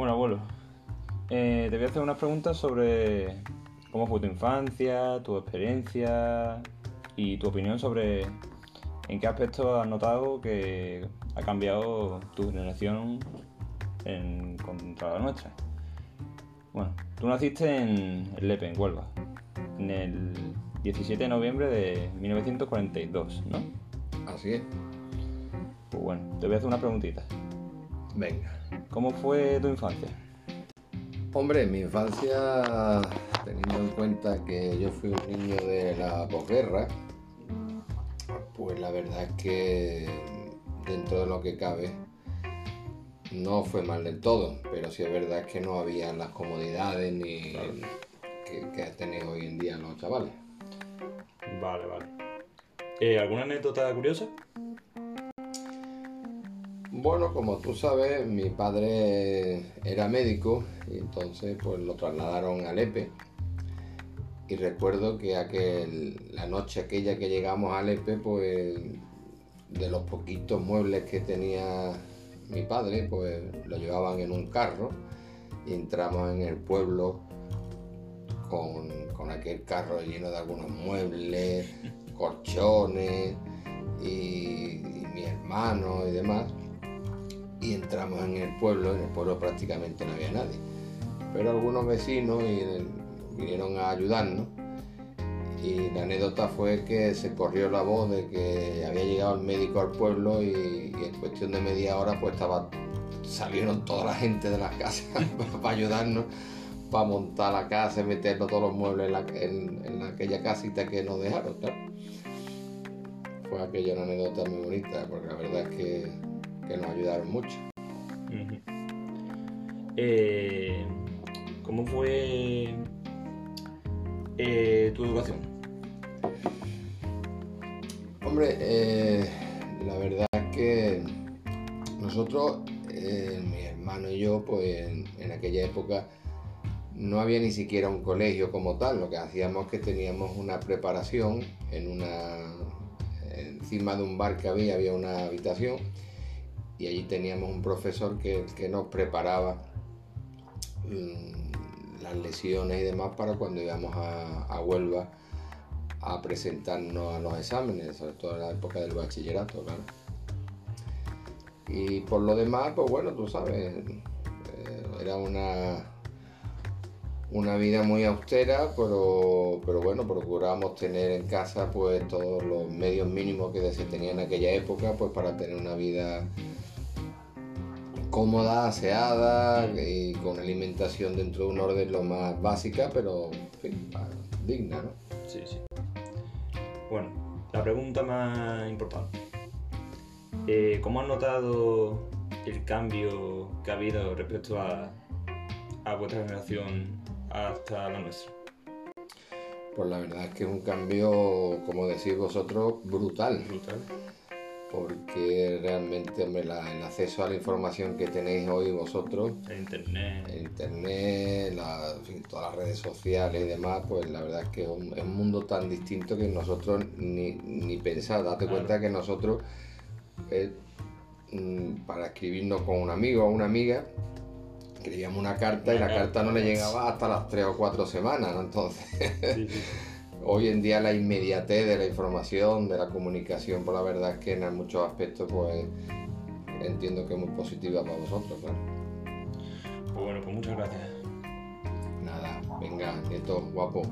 Bueno, abuelo, eh, te voy a hacer unas preguntas sobre cómo fue tu infancia, tu experiencia y tu opinión sobre en qué aspecto has notado que ha cambiado tu generación en, contra la nuestra. Bueno, tú naciste en Lepe, en Huelva, en el 17 de noviembre de 1942, ¿no? Así es. Pues bueno, te voy a hacer una preguntita. Venga. ¿Cómo fue tu infancia? Hombre, mi infancia, teniendo en cuenta que yo fui un niño de la posguerra, pues la verdad es que dentro de lo que cabe no fue mal del todo, pero sí es verdad que no había las comodidades ni que, que tienen hoy en día los chavales. Vale, vale. Eh, ¿Alguna anécdota curiosa? Bueno, como tú sabes, mi padre era médico y entonces pues lo trasladaron a Lepe. Y recuerdo que aquel, la noche aquella que llegamos a Lepe, pues de los poquitos muebles que tenía mi padre, pues lo llevaban en un carro y entramos en el pueblo con, con aquel carro lleno de algunos muebles, colchones y, y mi hermano y demás y entramos en el pueblo, en el pueblo prácticamente no había nadie. Pero algunos vecinos vinieron a ayudarnos y la anécdota fue que se corrió la voz de que había llegado el médico al pueblo y, en cuestión de media hora pues estaba salieron toda la gente de las casas para ayudarnos para montar la casa y meternos todos los muebles en, aquella casita que nos dejaron fue aquella una anécdota muy bonita porque la verdad es que que nos ayudaron mucho. Eh, ¿Cómo fue eh, tu educación? Hombre, eh, la verdad es que nosotros, mi hermano y yo, pues en, aquella época no había ni siquiera un colegio como tal, lo que hacíamos es que teníamos una preparación en una encima de un bar que había, había una habitación y allí teníamos un profesor que, nos preparaba mm, las lesiones y demás para cuando íbamos a, Huelva a presentarnos a los exámenes, sobre todo en la época del bachillerato, claro. Y por lo demás, pues bueno, tú sabes, eh, era una, una vida muy austera, pero, pero bueno, procurábamos tener en casa pues todos los medios mínimos que se tenían en aquella época, pues para tener una vida cómoda, aseada y con alimentación dentro de un orden lo más básica, pero digna, ¿no? Sí, sí. Bueno, la pregunta más importante. Eh, ¿Cómo has notado el cambio que ha habido respecto a, a vuestra generación hasta la nuestra? Pues la verdad es que es un cambio, como decís vosotros, brutal. Brutal porque realmente el acceso a la información que tenéis hoy vosotros, internet, internet todas las redes sociales y demás, pues la verdad es que es un, mundo tan distinto que nosotros ni, ni pensar. Date cuenta que nosotros, eh, mm, para escribirnos con un amigo o una amiga, escribíamos una carta y la carta no le llegaba hasta las tres o cuatro semanas, ¿no? Entonces hoy en día la inmediatez de la información, de la comunicación, por la verdad es que en muchos aspectos pues entiendo que es muy positiva para vosotros, claro. Pues bueno, pues muchas gracias. Nada, venga, nieto, guapo.